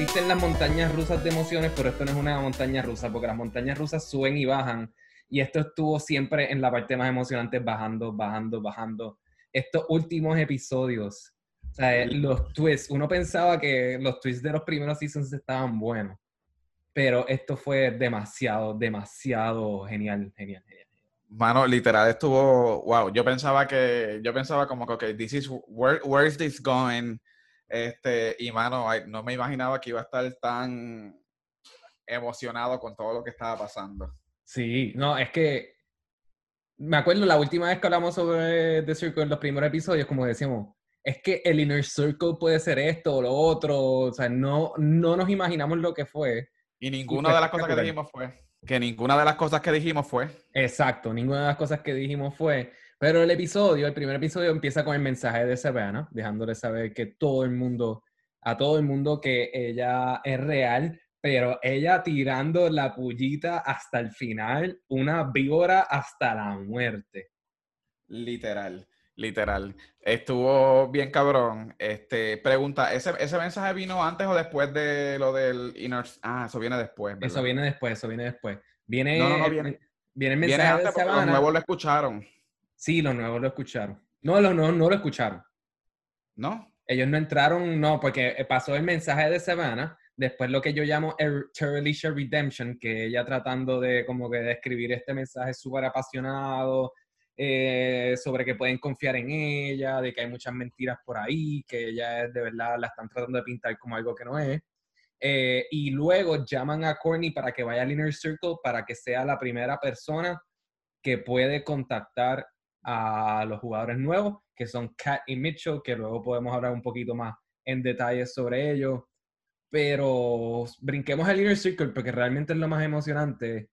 existen las montañas rusas de emociones, pero esto no es una montaña rusa, porque las montañas rusas suben y bajan, y esto estuvo siempre en la parte más emocionante, bajando, bajando, bajando. Estos últimos episodios, sea, los twists, uno pensaba que los twists de los primeros seasons estaban buenos, pero esto fue demasiado, demasiado genial, genial, genial. Mano, literal estuvo, wow, yo pensaba que, yo pensaba como que, ok, this is, where, where is this going? Este, y mano, no me imaginaba que iba a estar tan emocionado con todo lo que estaba pasando. Sí, no, es que me acuerdo la última vez que hablamos sobre The Circle en los primeros episodios, como decíamos, es que el Inner Circle puede ser esto o lo otro, o sea, no, no nos imaginamos lo que fue. Y ninguna de las cosas que dijimos fue. Que ninguna de las cosas que dijimos fue. Exacto, ninguna de las cosas que dijimos fue. Pero el episodio, el primer episodio empieza con el mensaje de Savannah, dejándole saber que todo el mundo, a todo el mundo que ella es real, pero ella tirando la pullita hasta el final, una víbora hasta la muerte. Literal, literal. Estuvo bien cabrón. Este, pregunta, ¿ese, ¿ese mensaje vino antes o después de lo del inner... Ah, eso viene después. Eso viene después, eso viene después. Viene, no, no, no, viene, viene el mensaje de Los nuevos lo escucharon. Sí, los nuevos lo escucharon. No, los nuevos no lo escucharon. ¿No? Ellos no entraron, no, porque pasó el mensaje de Savannah, después lo que yo llamo Terralisha Redemption, que ella tratando de como que describir este mensaje súper apasionado, eh, sobre que pueden confiar en ella, de que hay muchas mentiras por ahí, que ella de verdad la están tratando de pintar como algo que no es. Eh, y luego llaman a Courtney para que vaya al Inner Circle para que sea la primera persona que puede contactar a los jugadores nuevos, que son Kat y Mitchell, que luego podemos hablar un poquito más en detalles sobre ellos. Pero brinquemos al Inner Circle porque realmente es lo más emocionante.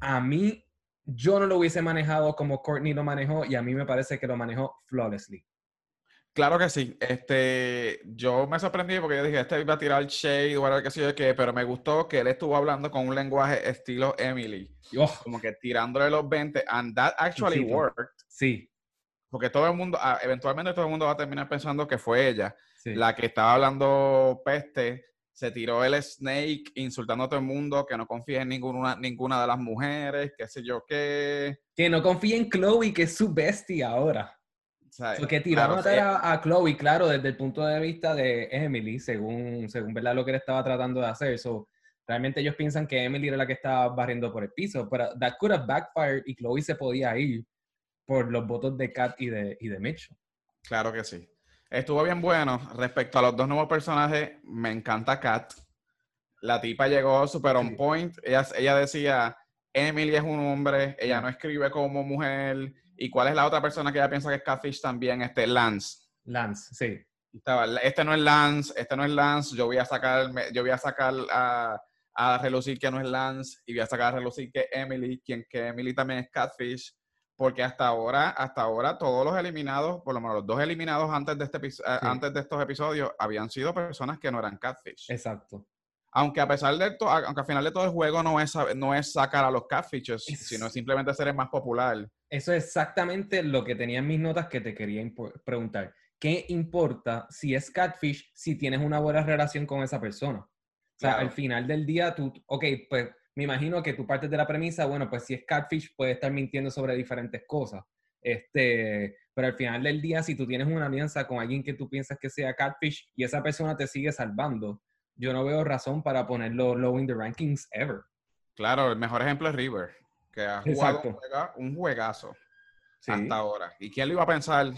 A mí, yo no lo hubiese manejado como Courtney lo manejó y a mí me parece que lo manejó flawlessly. Claro que sí. Este, yo me sorprendí porque yo dije, este iba a tirar shade o algo que sé yo qué, pero me gustó que él estuvo hablando con un lenguaje estilo Emily. Como que tirándole los 20. And that actually worked. Sí. Porque todo el mundo, ah, eventualmente todo el mundo va a terminar pensando que fue ella. La que estaba hablando peste, se tiró el snake insultando a todo el mundo, que no confía en ninguna, ninguna de las mujeres, qué sé yo qué. Que no confía en Chloe, que es su bestia ahora. Porque tiró a matar a, Chloe, claro, desde el punto de vista de Emily, según, según ¿verdad? lo que él estaba tratando de hacer. So, realmente ellos piensan que Emily era la que estaba barriendo por el piso, pero that could have backfired y Chloe se podía ir por los votos de Kat y de, y de Mitchell. Claro que sí. Estuvo bien bueno. Respecto a los dos nuevos personajes, me encanta Kat. La tipa llegó super on point. Ella, ella decía, Emily es un hombre, ella no escribe como mujer ¿Y cuál es la otra persona que ella piensa que es Catfish también? Este, Lance. Lance, sí. este no es Lance, este no es Lance, yo voy a sacar, yo voy a sacar a, a relucir que no es Lance y voy a sacar a relucir que Emily, quien que Emily también es Catfish, porque hasta ahora, hasta ahora todos los eliminados, por lo menos los dos eliminados antes de, este, eh, antes de estos episodios, habían sido personas que no eran Catfish. Exacto aunque a pesar de todo, aunque al final de todo el juego no es, no es sacar a los catfishes, sino simplemente el más popular. Eso es exactamente lo que tenía en mis notas que te quería preguntar. ¿Qué importa si es catfish si tienes una buena relación con esa persona? O sea, al final del día tú, ok, pues me imagino que tú partes de la premisa, bueno, pues si es catfish puede estar mintiendo sobre diferentes cosas. Este, pero al final del día, si tú tienes una alianza con alguien que tú piensas que sea catfish y esa persona te sigue salvando, yo no veo razón para ponerlo low in the rankings ever. Claro, el mejor ejemplo es River, que ha jugado un, juegazo hasta ahora. ¿Y quién lo iba a pensar?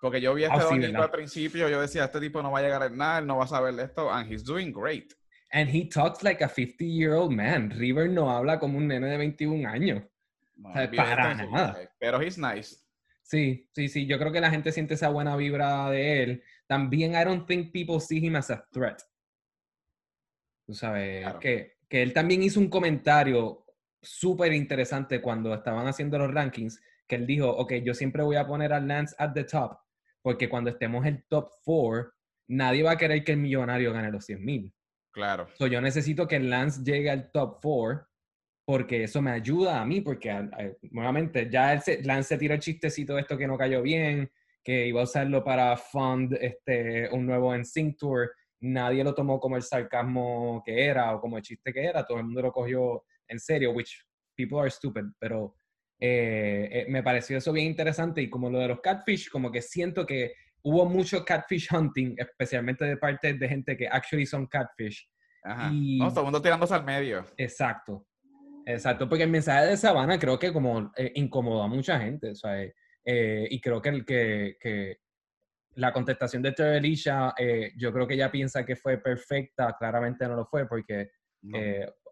Porque yo vi a este al principio, yo decía, este tipo no va a llegar a nada, él no va a saber esto, and he's doing great. And he talks like a 50-year-old man. River no habla como un nene de 21 años. para nada. Pero he's nice. Sí, sí, sí. Yo creo que la gente siente esa buena vibra de él. También, I don't think people see him as a threat. Tú sabes, que, que él también hizo un comentario súper interesante cuando estaban haciendo los rankings, que él dijo, ok, yo siempre voy a poner a Lance at the top, porque cuando estemos en el top 4, nadie va a querer que el millonario gane los 100 mil. Claro. So, yo necesito que Lance llegue al top 4 porque eso me ayuda a mí, porque nuevamente ya Lance se tiró el chistecito de esto que no cayó bien, que iba a usarlo para fund este, un nuevo NSYNC Tour, nadie lo tomó como el sarcasmo que era o como el chiste que era, todo el mundo lo cogió en serio, which people are stupid, pero eh, eh, me pareció eso bien interesante y como lo de los catfish, como que siento que hubo mucho catfish hunting, especialmente de parte de gente que actually son catfish. Ajá. no, todo el mundo tirándose al medio. Exacto. Exacto, porque el mensaje de Sabana creo que como eh, incomodó a mucha gente, o sea, y creo que, el, que, que la contestación de Terelisha, eh, yo creo que ella piensa que fue perfecta, claramente no lo fue porque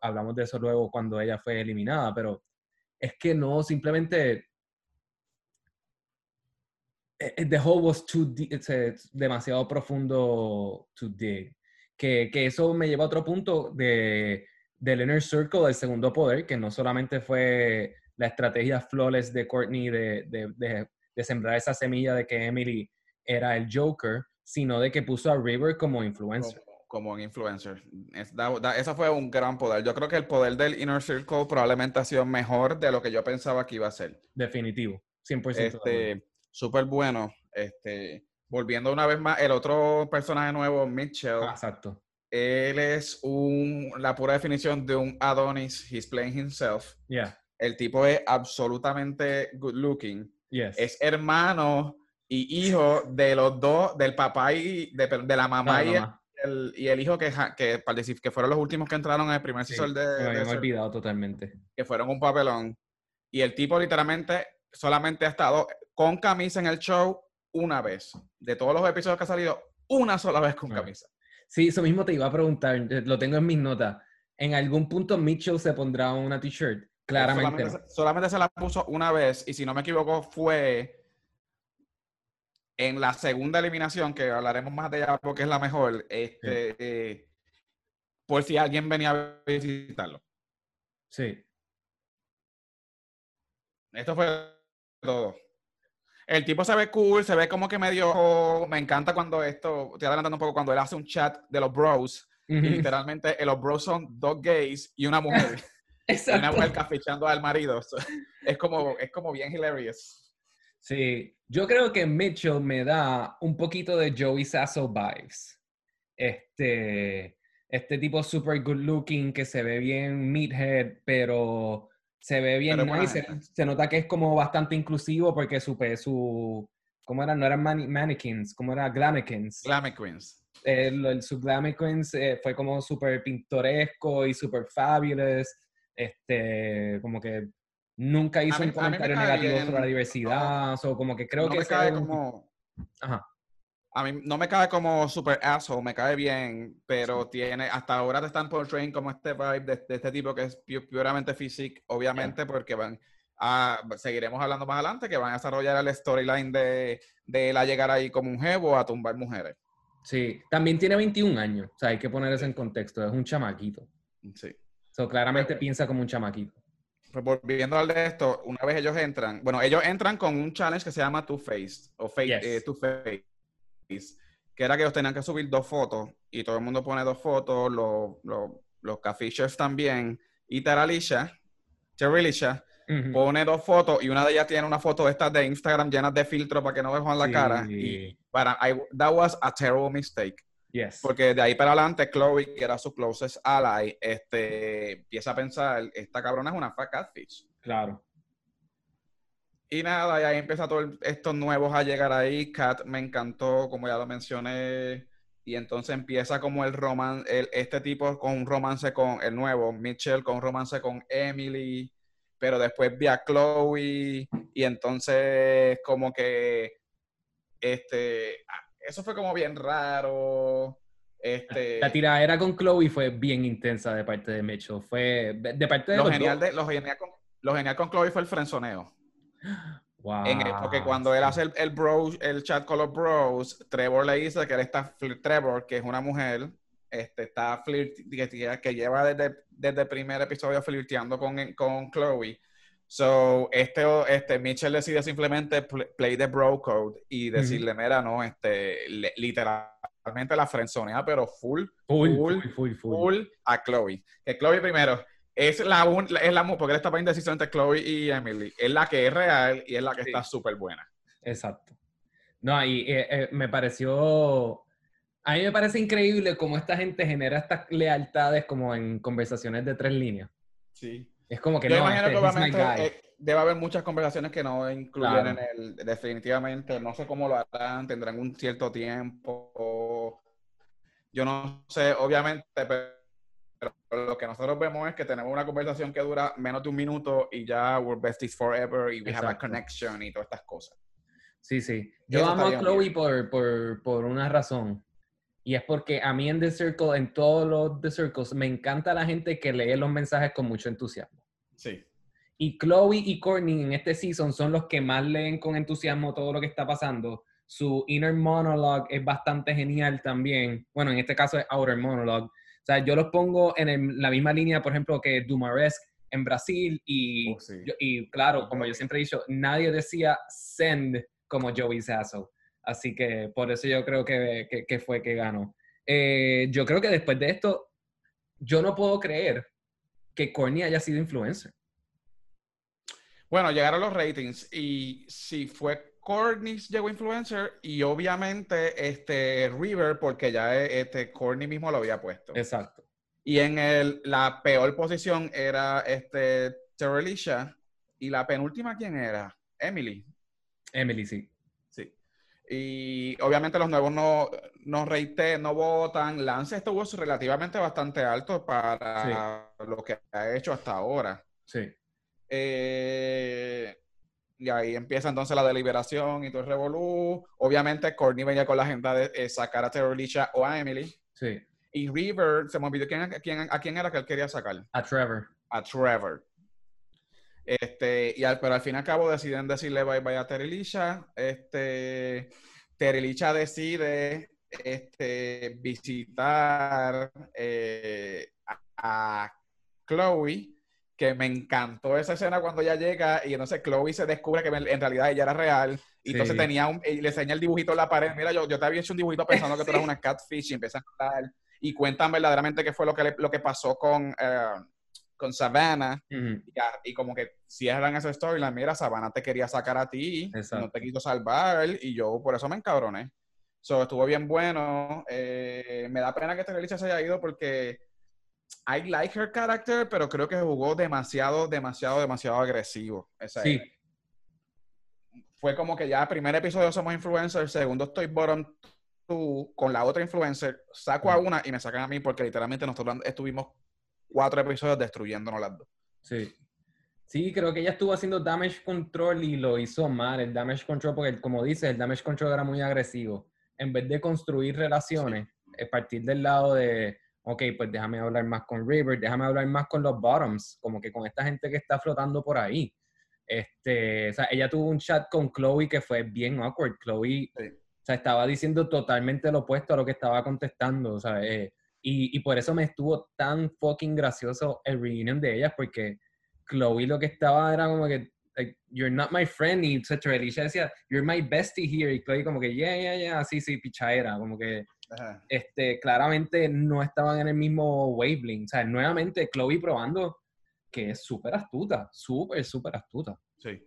hablamos de eso luego cuando ella fue eliminada, pero es que no, simplemente eh, eh, the hole was too demasiado profundo to dig. Que, que, eso me lleva a otro punto de, del inner circle, del segundo poder, que no solamente fue la estrategia flawless de Courtney de, de, de, sembrar esa semilla de que Emily era el Joker, sino de que puso a River como influencer como un influencer. eso fue un gran poder. Yo creo que el poder del Inner Circle probablemente ha sido mejor de lo que yo pensaba que iba a ser. Definitivo, 100%. Este, Súper bueno. Este, volviendo una vez más, el otro personaje nuevo, Mitchell. Ah, exacto. Él es un, la pura definición de un Adonis. He's playing himself. Yeah. El tipo es absolutamente good looking. Yes. Es hermano y hijo de los dos, del papá y de, la mamá y y el hijo que, que, que fueron los últimos que entraron en el primer sí, de. Me habían olvidado totalmente. Que fueron un papelón. Y el tipo literalmente solamente ha estado con camisa en el show una vez. De todos los episodios que ha salido, una sola vez con camisa. Sí, eso mismo te iba a preguntar. Eh, lo tengo en mis notas. ¿En algún punto Mitchell se pondrá una t-shirt? Claramente. Solamente, solamente se la puso una vez. Y si no me equivoco, fue en la segunda eliminación, que hablaremos más de ella porque es la mejor, este, eh, por si alguien venía a visitarlo. Sí. Esto fue todo. El tipo se ve cool, se ve como que medio. Me encanta cuando esto. Estoy adelantando un poco cuando él hace un chat de los bros. Y literalmente los bros son dos gays y una mujer. Exacto. una mujer cafichando al marido. es, como, es como bien hilarious. Sí, yo creo que Mitchell me da un poquito de Joey Sasso vibes. Este, este tipo super good looking que se ve bien meathead, pero se ve bien nice. Se, nota que es como bastante inclusivo porque su, su ¿cómo era? No eran mannequins, ¿cómo era? Glamikins. Glamikins. El, el, su eh, fue como súper pintoresco y súper fabulous. Este, como que nunca hizo un comentario negativo sobre la diversidad, o como que creo no que... Me cae como... Ajá. A mí no me cae como super asshole, me cae bien, pero tiene, hasta ahora te están portraying como este vibe de, este tipo que es puramente físico, obviamente, porque van a, seguiremos hablando más adelante, que van a desarrollar el storyline de, de él a llegar ahí como un jevo a tumbar mujeres. Sí, también tiene 21 años, o sea, hay que poner eso en contexto, es un chamaquito. Sí. So, claramente piensa como un chamaquito volviendo al de esto, una vez ellos entran, bueno, ellos entran con un challenge que se llama Two Face, o face, eh, Two Face, que era que ellos tenían que subir dos fotos, y todo el mundo pone dos fotos, los, los, los también, y Taralisha, Teralisha, pone dos fotos, y una de ellas tiene una foto de estas de Instagram llenas de filtro para que no vean la cara, y para, I, that was a terrible mistake. Porque de ahí para adelante, Chloe, que era su closest ally, este, empieza a pensar, esta cabrona es una fat catfish. Claro. Y nada, y ahí empieza todos estos nuevos a llegar ahí. Kat me encantó, como ya lo mencioné. Y entonces empieza como el romance, este tipo con un romance con el nuevo, Mitchell con un romance con Emily, pero después vi a Chloe y entonces como que este eso fue como bien raro. Este, la tiradera con Chloe fue bien intensa de parte de Mitchell. Fue de parte de lo genial de lo genial con lo genial con Chloe fue el frenzoneo. Wow. porque cuando él hace el, el, bro, el chat con los bros, Trevor le dice que él está Trevor, que es una mujer, este, está flirt, que, que lleva desde, desde el primer episodio flirteando con, con Chloe. So, este, este, Mitchell decide simplemente play the bro code y decirle, mira, no, este, literalmente la frenzonea, pero full, full, full, full, full, a Chloe. Que Chloe primero es la, es la porque él está poniendo decisión entre Chloe y Emily. Es la que es real y es la que está súper buena. Exacto. No, y eh, eh, me pareció A mí me parece increíble cómo esta gente genera estas lealtades como en conversaciones de tres líneas. Sí. Es como que Yo no, imagino este, que obviamente eh, debe haber muchas conversaciones que no incluyen Claro. en el, definitivamente, no sé cómo lo harán, tendrán un cierto tiempo, yo no sé, obviamente, pero, pero lo que nosotros vemos es que tenemos una conversación que dura menos de un minuto y ya we're besties forever y we have a connection y todas estas cosas. Sí, sí. Yo amo a Chloe por, por, por una razón. Y es porque a mí en The Circle, en todos los The Circles, me encanta la gente que lee los mensajes con mucho entusiasmo. Sí. Y Chloe y Courtney en este season son los que más leen con entusiasmo todo lo que está pasando. Su inner monologue es bastante genial también. Bueno, en este caso es outer monologue. O sea, yo los pongo en el- la misma línea, por ejemplo, que Dumaresque en Brasil. Y, Oh, sí. yo- y claro, como yo siempre he dicho, nadie decía send como Joey Sasso. Así que por eso yo creo que, que- que fue que ganó. Eh, yo creo que después de esto, yo no puedo creer que Courtney haya sido influencer. Bueno, llegaron los ratings y si fue Courtney llegó influencer y obviamente este River porque ya eh, este Courtney mismo lo había puesto. Exacto. Y en el, la peor posición era este Terelisha y la penúltima quién era? Emily. Emily. Sí. Y obviamente los nuevos no, no rate, no votan. Lance estuvo relativamente bastante alto para lo que ha hecho hasta ahora. Sí. Eh, y ahí empieza entonces la deliberación y todo el revolú. Obviamente Courtney venía con la agenda de eh, sacar a Terelisha o a Emily. Sí. Y River, se me olvidó quién, quién- a quién era que él quería sacar. A Trevor. A Trevor. Este, y al, pero al fin y al cabo deciden decirle bye bye a Terelisha. Este, Terelisha decide este, visitar eh, a, a Chloe, que me encantó esa escena cuando ella llega y entonces Chloe se descubre que en realidad ella era real. Y Sí. entonces tenía un, y le enseña el dibujito en la pared. Mira, yo, yo te había hecho un dibujito pensando que tú eras una catfish y empiezan a hablar y cuentan verdaderamente qué fue lo que, le- lo que pasó con, eh, con Savannah. Y, a- y como que cierran esa storyline, mira, Savannah te quería sacar a ti, Exacto. no te quiso salvar, y yo por eso me encabroné. So, estuvo bien bueno. Eh, me da pena que Teresa se haya ido porque I like her character, pero creo que jugó demasiado, demasiado, demasiado agresivo. esa Sí. era. Fue como que ya primer episodio somos influencers, segundo estoy bottom two con la otra influencer, saco a una y me sacan a mí porque literalmente nosotros estuvimos cuatro episodios destruyéndonos las dos. Sí. Sí, creo que ella estuvo haciendo damage control y lo hizo mal. El damage control, porque como dices, el damage control era muy agresivo. En vez de construir relaciones, a partir del lado de, ok, pues déjame hablar más con River, déjame hablar más con los bottoms, como que con esta gente que está flotando por ahí. Este, o sea, ella tuvo un chat con Chloe que fue bien awkward. Chloe Sí. o sea, estaba diciendo totalmente lo opuesto a lo que estaba contestando, o sea, eh, y, y por eso me estuvo tan fucking gracioso el reunion de ellas, porque Chloe lo que estaba era como que, like, you're not my friend, y. Alicia decía, you're my bestie here, y Chloe como que, yeah, yeah, yeah, sí, sí, pichadera, como que, Ajá. este, claramente no estaban en el mismo wavelength, o sea, nuevamente Chloe probando que es súper astuta, súper, súper astuta. Sí.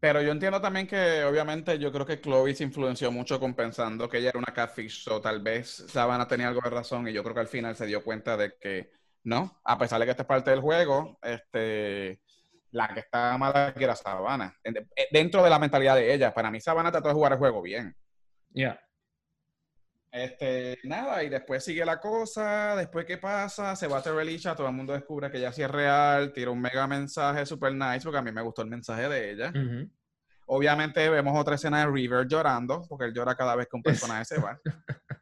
Pero yo entiendo también que, obviamente, yo creo que Chloe se influenció mucho con pensando que ella era una catfish, o tal vez Savannah tenía algo de razón, y yo creo que al final se dio cuenta de que no, a pesar de que esta es parte del juego, este, la que está mala era Savannah. En- eh, Dentro de la mentalidad de ella, para mí Savannah trató de jugar el juego bien. Yeah. Este, nada, y después sigue la cosa, después qué pasa, se va a Terelisha, todo el mundo descubre que ella sí es real, tira un mega mensaje super nice, porque a mí me gustó el mensaje de ella. Obviamente vemos otra escena de River llorando, porque él llora cada vez que un personaje se va.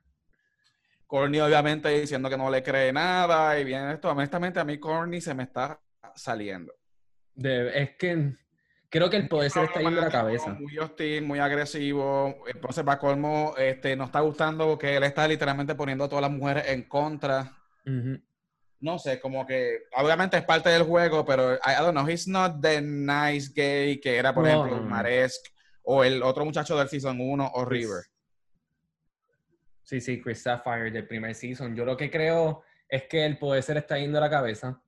Corny obviamente diciendo que no le cree nada, y viene esto, honestamente a mí Corny se me está saliendo. De- es que creo que el poder se le está yendo a la cabeza. Muy hostil, muy agresivo. Entonces, va colmo, este, no está gustando que él está literalmente poniendo a todas las mujeres en contra. No sé, como que obviamente es parte del juego, pero I, I don't know, he's not the nice gay que era, por No, ejemplo, no, no. Maresk o el otro muchacho del Season 1 o River. Sí, sí, Chris Sapphire del primer season. Yo lo que creo es que el poder se le está yendo a la cabeza.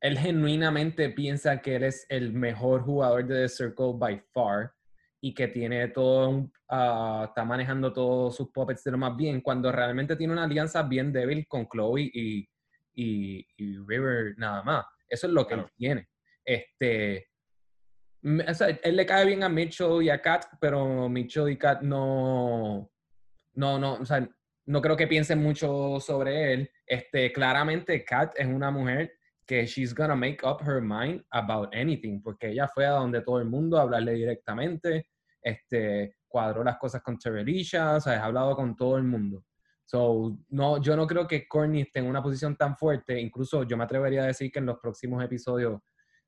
Él genuinamente piensa que él es el mejor jugador de The Circle by far. y que tiene todo, un, ah, está manejando todos sus puppets de lo más bien, cuando realmente tiene una alianza bien débil con Chloe y, y, y River nada más. Eso es lo que él tiene. Este, o sea, él le cae bien a Mitchell y a Kat, pero Mitchell y Kat no, no, no, o sea, no creo que piensen mucho sobre él. Este, claramente Kat es una mujer que she's gonna make up her mind about anything, porque ella fue a donde todo el mundo a hablarle directamente, este, cuadró las cosas con Terelisha, o sea, ha hablado con todo el mundo. So, no, yo no creo que Courtney esté en una posición tan fuerte, incluso yo me atrevería a decir que en los próximos episodios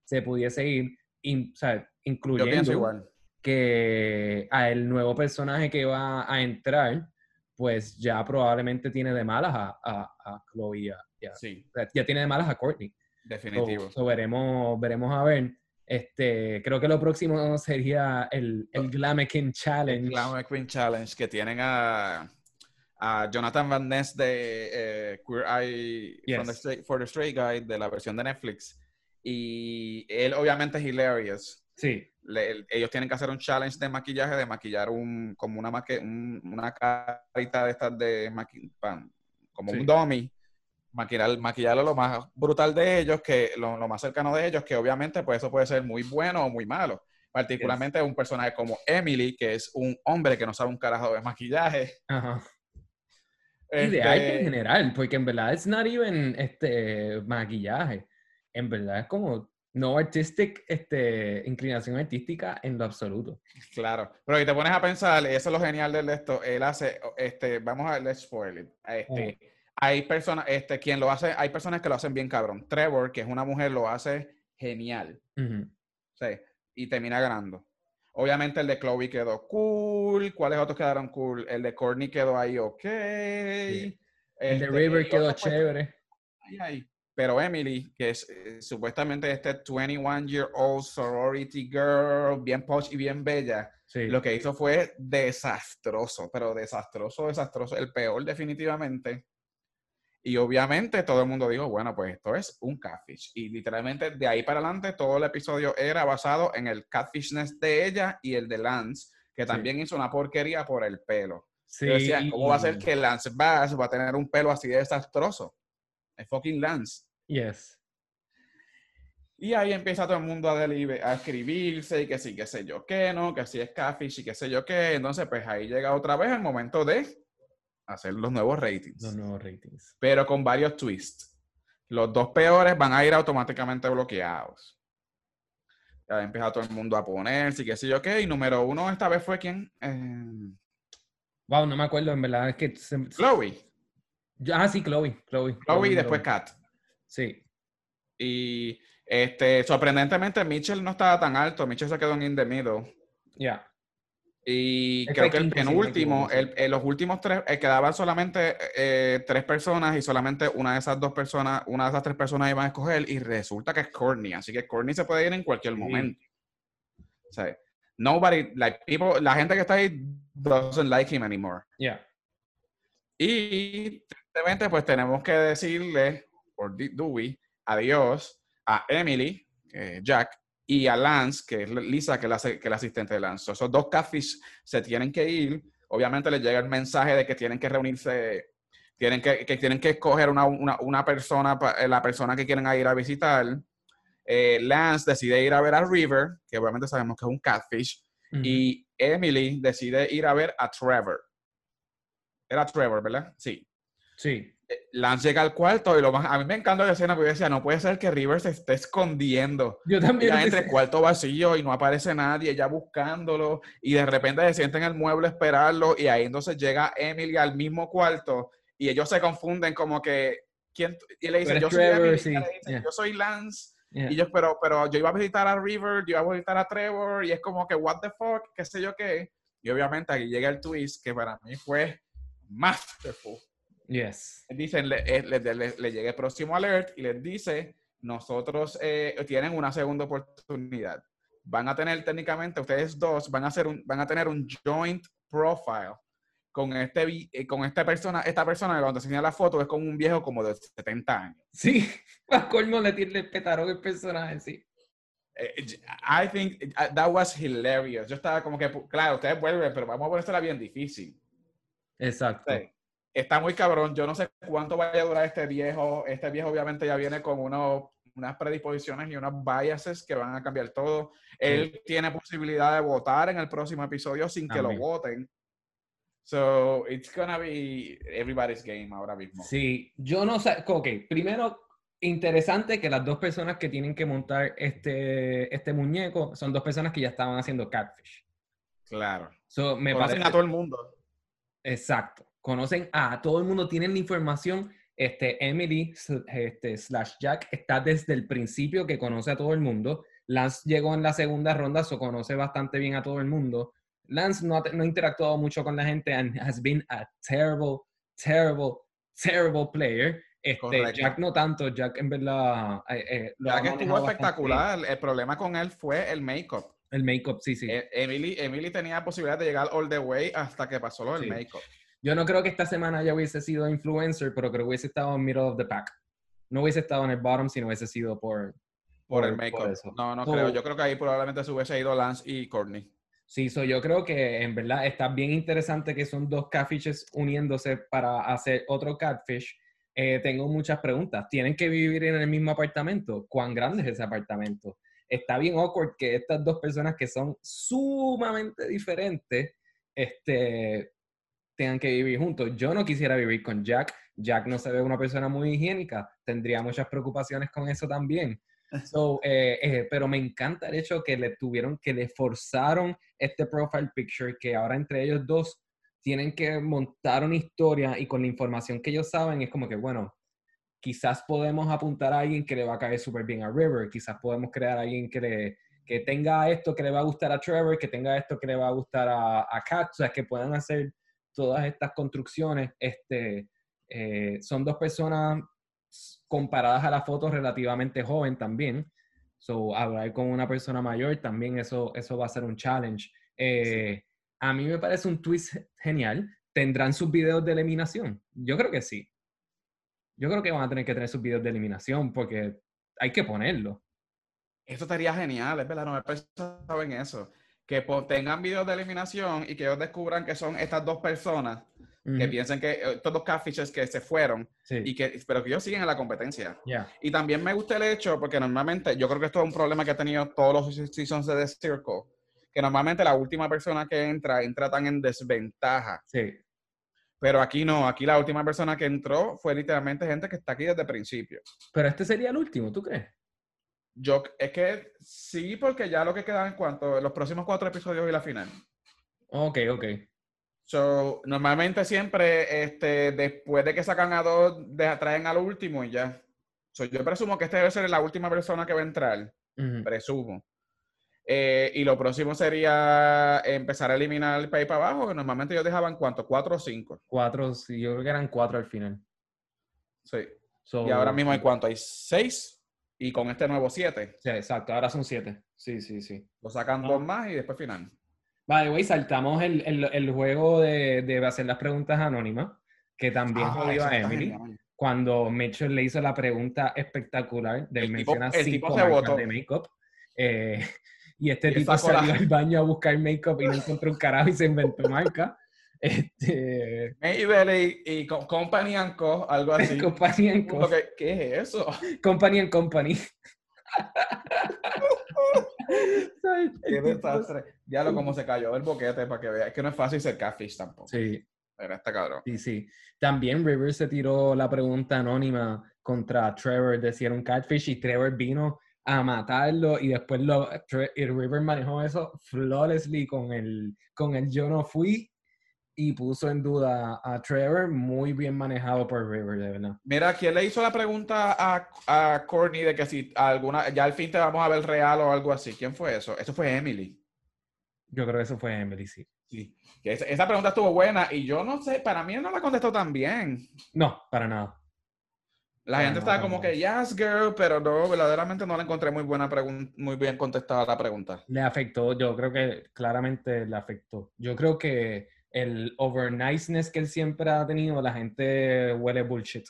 se pudiese ir, o sea, incluyendo que a el nuevo personaje que va a entrar, pues ya probablemente tiene de malas a, a, Chloe, ya, sí. ya tiene de malas a Courtney. Definitivo. So, veremos, veremos a ver. Este, creo que lo próximo sería el, el Glamekin Challenge. El Glamekin Challenge, que tienen a, a Jonathan Van Ness de eh, Queer Eye for the Straight Guy, de la versión de Netflix. Y él obviamente es hilarious. Sí. ellos tienen que hacer un challenge de maquillaje, de maquillar un, como una, una carita de estas de maquillaje, como un dummy maquillar, maquillarlo lo más brutal de ellos, que lo, más cercano de ellos, que obviamente pues eso puede ser muy bueno o muy malo. Particularmente un personaje como Emily, que es un hombre que no sabe un carajo de maquillaje. Ajá. y de arte en este general, porque en verdad es not even este maquillaje. En verdad es como no artistic, este, inclinación artística en lo absoluto. Claro, pero si te pones a pensar, eso es lo genial de esto, él hace, este, vamos a let's spoil it, este, hay personas, este, quien lo hace, hay personas que lo hacen bien cabrón. Trevor, que es una mujer, lo hace genial. Sí, y termina ganando. Obviamente el de Chloe quedó cool. ¿Cuáles otros quedaron cool? El de Courtney quedó ahí ok. el de este, River quedó chévere. Pero Emily, que es eh, supuestamente este 21 year old sorority girl, bien posh y bien bella, lo que hizo fue desastroso, pero desastroso, desastroso. El peor definitivamente. Y obviamente todo el mundo dijo, bueno, pues esto es un catfish. Y literalmente de ahí para adelante todo el episodio era basado en el catfishness de ella y el de Lance, que también hizo una porquería por el pelo. Sí. decía, ¿cómo va a ser que Lance Bass va a tener un pelo así de desastroso? Es fucking Lance. Yes. Y ahí empieza todo el mundo a, a escribirse y que sí, que sé yo qué, ¿no? Que sí es catfish y que sé yo qué. Entonces, pues ahí llega otra vez el momento de hacer los nuevos ratings. Los nuevos ratings. Pero con varios twists. Los dos peores van a ir automáticamente bloqueados. Ya empieza todo el mundo a ponerse qué sé yo qué. Y número uno esta vez fue quién. Eh... Wow, no me acuerdo, en verdad. Es que Chloe. Ah, sí, Chloe. Chloe, Chloe y después Kat. Sí. Y este, sorprendentemente Mitchell no estaba tan alto. Mitchell se quedó en in the middle. Ya. Y creo que el penúltimo, el, los últimos tres, eh, quedaban solamente eh, tres personas y solamente una de esas dos personas, una de esas tres personas iban a escoger y resulta que es Courtney. Así que Courtney se puede ir en cualquier momento. O sea, nobody, like people, la gente que está ahí doesn't like him anymore. Yeah. Y tristemente, pues tenemos que decirle, por Dewey, adiós a Emily, Jack, y a Lance, que es Lisa, que es la, que es asistente de Lance. esos dos catfish se tienen que ir. Obviamente les llega el mensaje de que tienen que reunirse, tienen que, que tienen que escoger una, una, una persona, eh, la persona que quieren ir a visitar. Eh, Lance decide ir a ver a River, que obviamente sabemos que es un catfish, y Emily decide ir a ver a Trevor. Era Trevor, ¿verdad? Sí. Sí. Lance llega al cuarto y lo más, a mí me encanta la escena porque yo decía, no puede ser que River se esté escondiendo. Yo también. Ya entre el cuarto vacío y no aparece nadie, ya buscándolo y de repente se sienta en el mueble a esperarlo y ahí entonces llega Emily al mismo cuarto y ellos se confunden como que, ¿quién? Y le dice, yo soy, Emily, yo soy Lance. Y yo, pero, pero yo iba a visitar a River, yo iba a visitar a Trevor y es como que, what the fuck, qué sé yo qué. Y obviamente aquí llega el twist que para mí fue masterful Yes. Dicen, le, eh, le, le, llega el próximo alert y les dice, nosotros eh, tienen una segunda oportunidad. Van a tener técnicamente, ustedes dos van a, hacer un, van a tener un joint profile con este eh, con esta persona, esta persona que cuando enseña la foto es como un viejo como de 70 años. Sí, a colmo le, le petaron el personaje, sí. Eh, I think that was hilarious. Yo estaba como que, claro, ustedes vuelven, pero vamos a ponérsela bien difícil. Exacto. Sí. Está muy cabrón. Yo no sé cuánto vaya a durar este viejo. Este viejo obviamente ya viene con unos, unas predisposiciones y unos biases que van a cambiar todo. Él tiene posibilidad de votar en el próximo episodio sin que lo voten. So, it's gonna be everybody's game ahora mismo. Sí, yo no sé, ok, primero, interesante que las dos personas que tienen que montar este, este muñeco son dos personas que ya estaban haciendo catfish. Claro. So, me Conocen pasa a todo el mundo. Exacto. Conocen a todo el mundo, tienen la información. Este, Emily este, slash Jack está desde el principio que conoce a todo el mundo. Lance llegó en la segunda ronda, so conoce bastante bien a todo el mundo. Lance no ha, no ha interactuado mucho con la gente and has been a terrible, terrible, terrible player. Este. Jack no tanto, Jack en verdad eh, eh, lo que estuvo espectacular. El problema con él fue el make-up. El make-up, sí, sí. Eh, Emily, Emily tenía posibilidad de llegar all the way hasta que pasó lo del Sí. make-up. Yo no creo que esta semana ya hubiese sido influencer, pero creo que hubiese estado en middle of the pack. No hubiese estado en el bottom si no hubiese sido por, Por el make-up. No, no So- creo. Yo creo que ahí probablemente se hubiese ido Lance y Courtney. Sí, so yo creo que en verdad está bien interesante que son dos catfishes uniéndose para hacer otro catfish. Eh, tengo muchas preguntas. ¿Tienen que vivir en el mismo apartamento? ¿Cuán grande es ese apartamento? Está bien awkward que estas dos personas que son sumamente diferentes este, tengan que vivir juntos. Yo no quisiera vivir con Jack. Jack no se ve una persona muy higiénica. Tendría muchas preocupaciones con eso también. So, eh, eh, pero me encanta el hecho que le tuvieron, que le forzaron este profile picture, que ahora entre ellos dos tienen que montar una historia y con la información que ellos saben es como que, bueno, quizás podemos apuntar a alguien que le va a caer súper bien a River, quizás podemos crear a alguien que, le, que tenga esto que le va a gustar a Trevor, que tenga esto que le va a gustar a, a Kat, o sea, que puedan hacer todas estas construcciones. Este, eh, son dos personas comparadas a la foto relativamente joven también. So, hablar con una persona mayor también eso, eso va a ser un challenge. Eh, A mí me parece un twist genial. ¿Tendrán sus videos de eliminación? Yo creo que sí. Yo creo que van a tener que tener sus videos de eliminación porque hay que ponerlo. Esto estaría genial, es verdad, no me he pensado en eso. Que tengan videos de eliminación y que ellos descubran que son estas dos personas que Ujú, piensen que eh, estos dos catfishes que se fueron sí, y que pero que ellos siguen en la competencia. Y también me gusta el hecho, porque normalmente, yo creo que esto es un problema que ha tenido todos los se- seasons de The Circle, que normalmente la última persona que entra, entra tan en desventaja. Sí, Pero aquí no, aquí la última persona que entró fue literalmente gente que está aquí desde el principio. pero este sería el último, ¿tú crees? Yo, es que sí, porque ya lo que queda en cuanto a los próximos cuatro episodios y la final. Ok, ok. So, normalmente siempre, este, después de que sacan a dos, de, traen al último y ya. So, yo presumo que este debe ser la última persona que va a entrar. Presumo. Eh, y lo próximo sería empezar a eliminar el país para abajo, que normalmente ellos dejaban cuánto, cuatro o cinco. Cuatro, sí, yo creo que eran cuatro al final. Sí. So, Y ahora mismo hay cuánto, hay seis y con este nuevo siete. Sí, exacto, ahora son siete. Sí, sí, sí. Lo sacan Ah. dos más y después final. Vale, güey, saltamos el, el, el juego de, de hacer las preguntas anónimas, que también Ah, jodió a Emily. Cuando Mitchell le hizo la pregunta espectacular de El tipo- menciona el tipo cinco marcas de make-up. eh, y este Y tipo sacó la- salió al baño a buscar make-up y no encontró un carajo y se inventó marca. Este, Maybelline y, y Co- Company and Co, algo así. company and Co. que, ¿Qué es eso? Company and Company. Qué desastre. Ya lo como se cayó el boquete para que vea. Es que no es fácil ser catfish tampoco. Sí, Pero está cabrón. Sí, sí. También River se tiró la pregunta anónima contra Trevor de si era un catfish y Trevor vino a matarlo y después lo, y River manejó eso flawlessly con el, con el yo no fui y puso en duda a Trevor, muy bien manejado por River, de verdad. Mira, ¿quién le hizo la pregunta a, a Courtney de que si alguna, ya al fin te vamos a ver real o algo así? ¿Quién fue eso? Eso fue Emily. Yo creo que eso fue Emily, sí. Sí. Esa, esa pregunta estuvo buena y yo no sé, para mí no la contestó tan bien. No, para nada. La Para gente nada, estaba como que, yes, girl, pero no, verdaderamente no la encontré muy buena pregunta, muy bien contestada la pregunta. Le afectó, yo creo que claramente le afectó. Yo creo que el overniceness que él siempre ha tenido, la gente huele bullshit.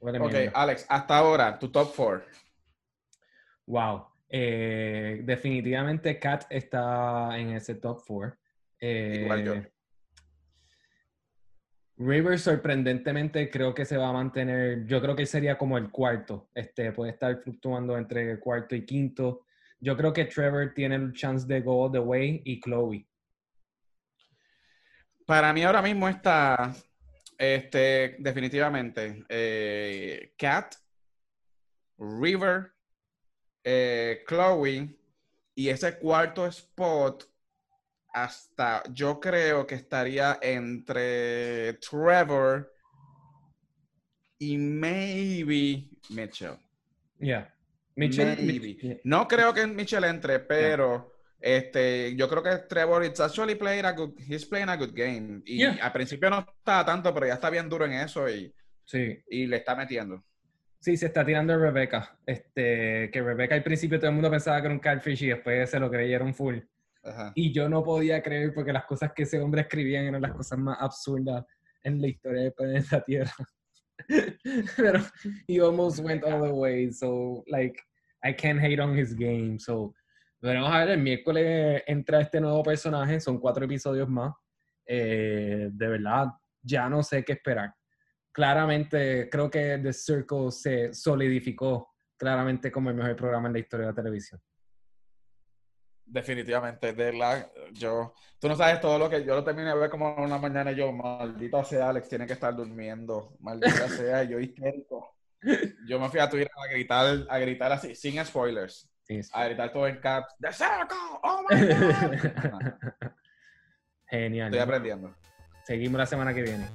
Huele Ok, mierda. Alex, hasta ahora, tu top four. Wow. Eh, definitivamente Cat está en ese top 4. Igual yo. River sorprendentemente creo que se va a mantener, yo creo que sería como el cuarto, este puede estar fluctuando entre cuarto y quinto. Yo creo que Trevor tiene el chance de go the way y Chloe. Para mí ahora mismo está, este, definitivamente, eh, Cat, River, eh, Chloe y ese cuarto spot hasta yo creo que estaría entre Trevor y maybe Mitchell. Yeah. Mitchell. No creo que Mitchell entre, pero este, yo creo que Trevor is actually playing a good, he's playing a good game. Y al principio no estaba tanto, pero ya está bien duro en eso y, sí. y le está metiendo. Sí, se está tirando Rebecca. Este, que Rebecca al principio todo el mundo pensaba que era un catfish y después se lo creyeron full. Y yo no podía creer porque las cosas que ese hombre escribía eran las cosas más absurdas en la historia del planeta Tierra. Pero he almost went all the way, so like I can't hate on his game. So veremos a ver, el miércoles entra este nuevo personaje, son cuatro episodios más. Eh, de verdad, ya no sé qué esperar. Claramente, creo que The Circle se solidificó claramente como el mejor programa en la historia de la televisión. Definitivamente, de la, yo, tú no sabes todo lo que yo lo terminé de ver como una mañana y yo, maldito sea, Alex tiene que estar durmiendo, maldita sea, yo histérico. Yo me fui a Twitter a gritar, a gritar así, sin spoilers, a gritar todo en caps, ¡De cerco! ¡Oh my God! Genial. Estoy aprendiendo. Seguimos la semana que viene.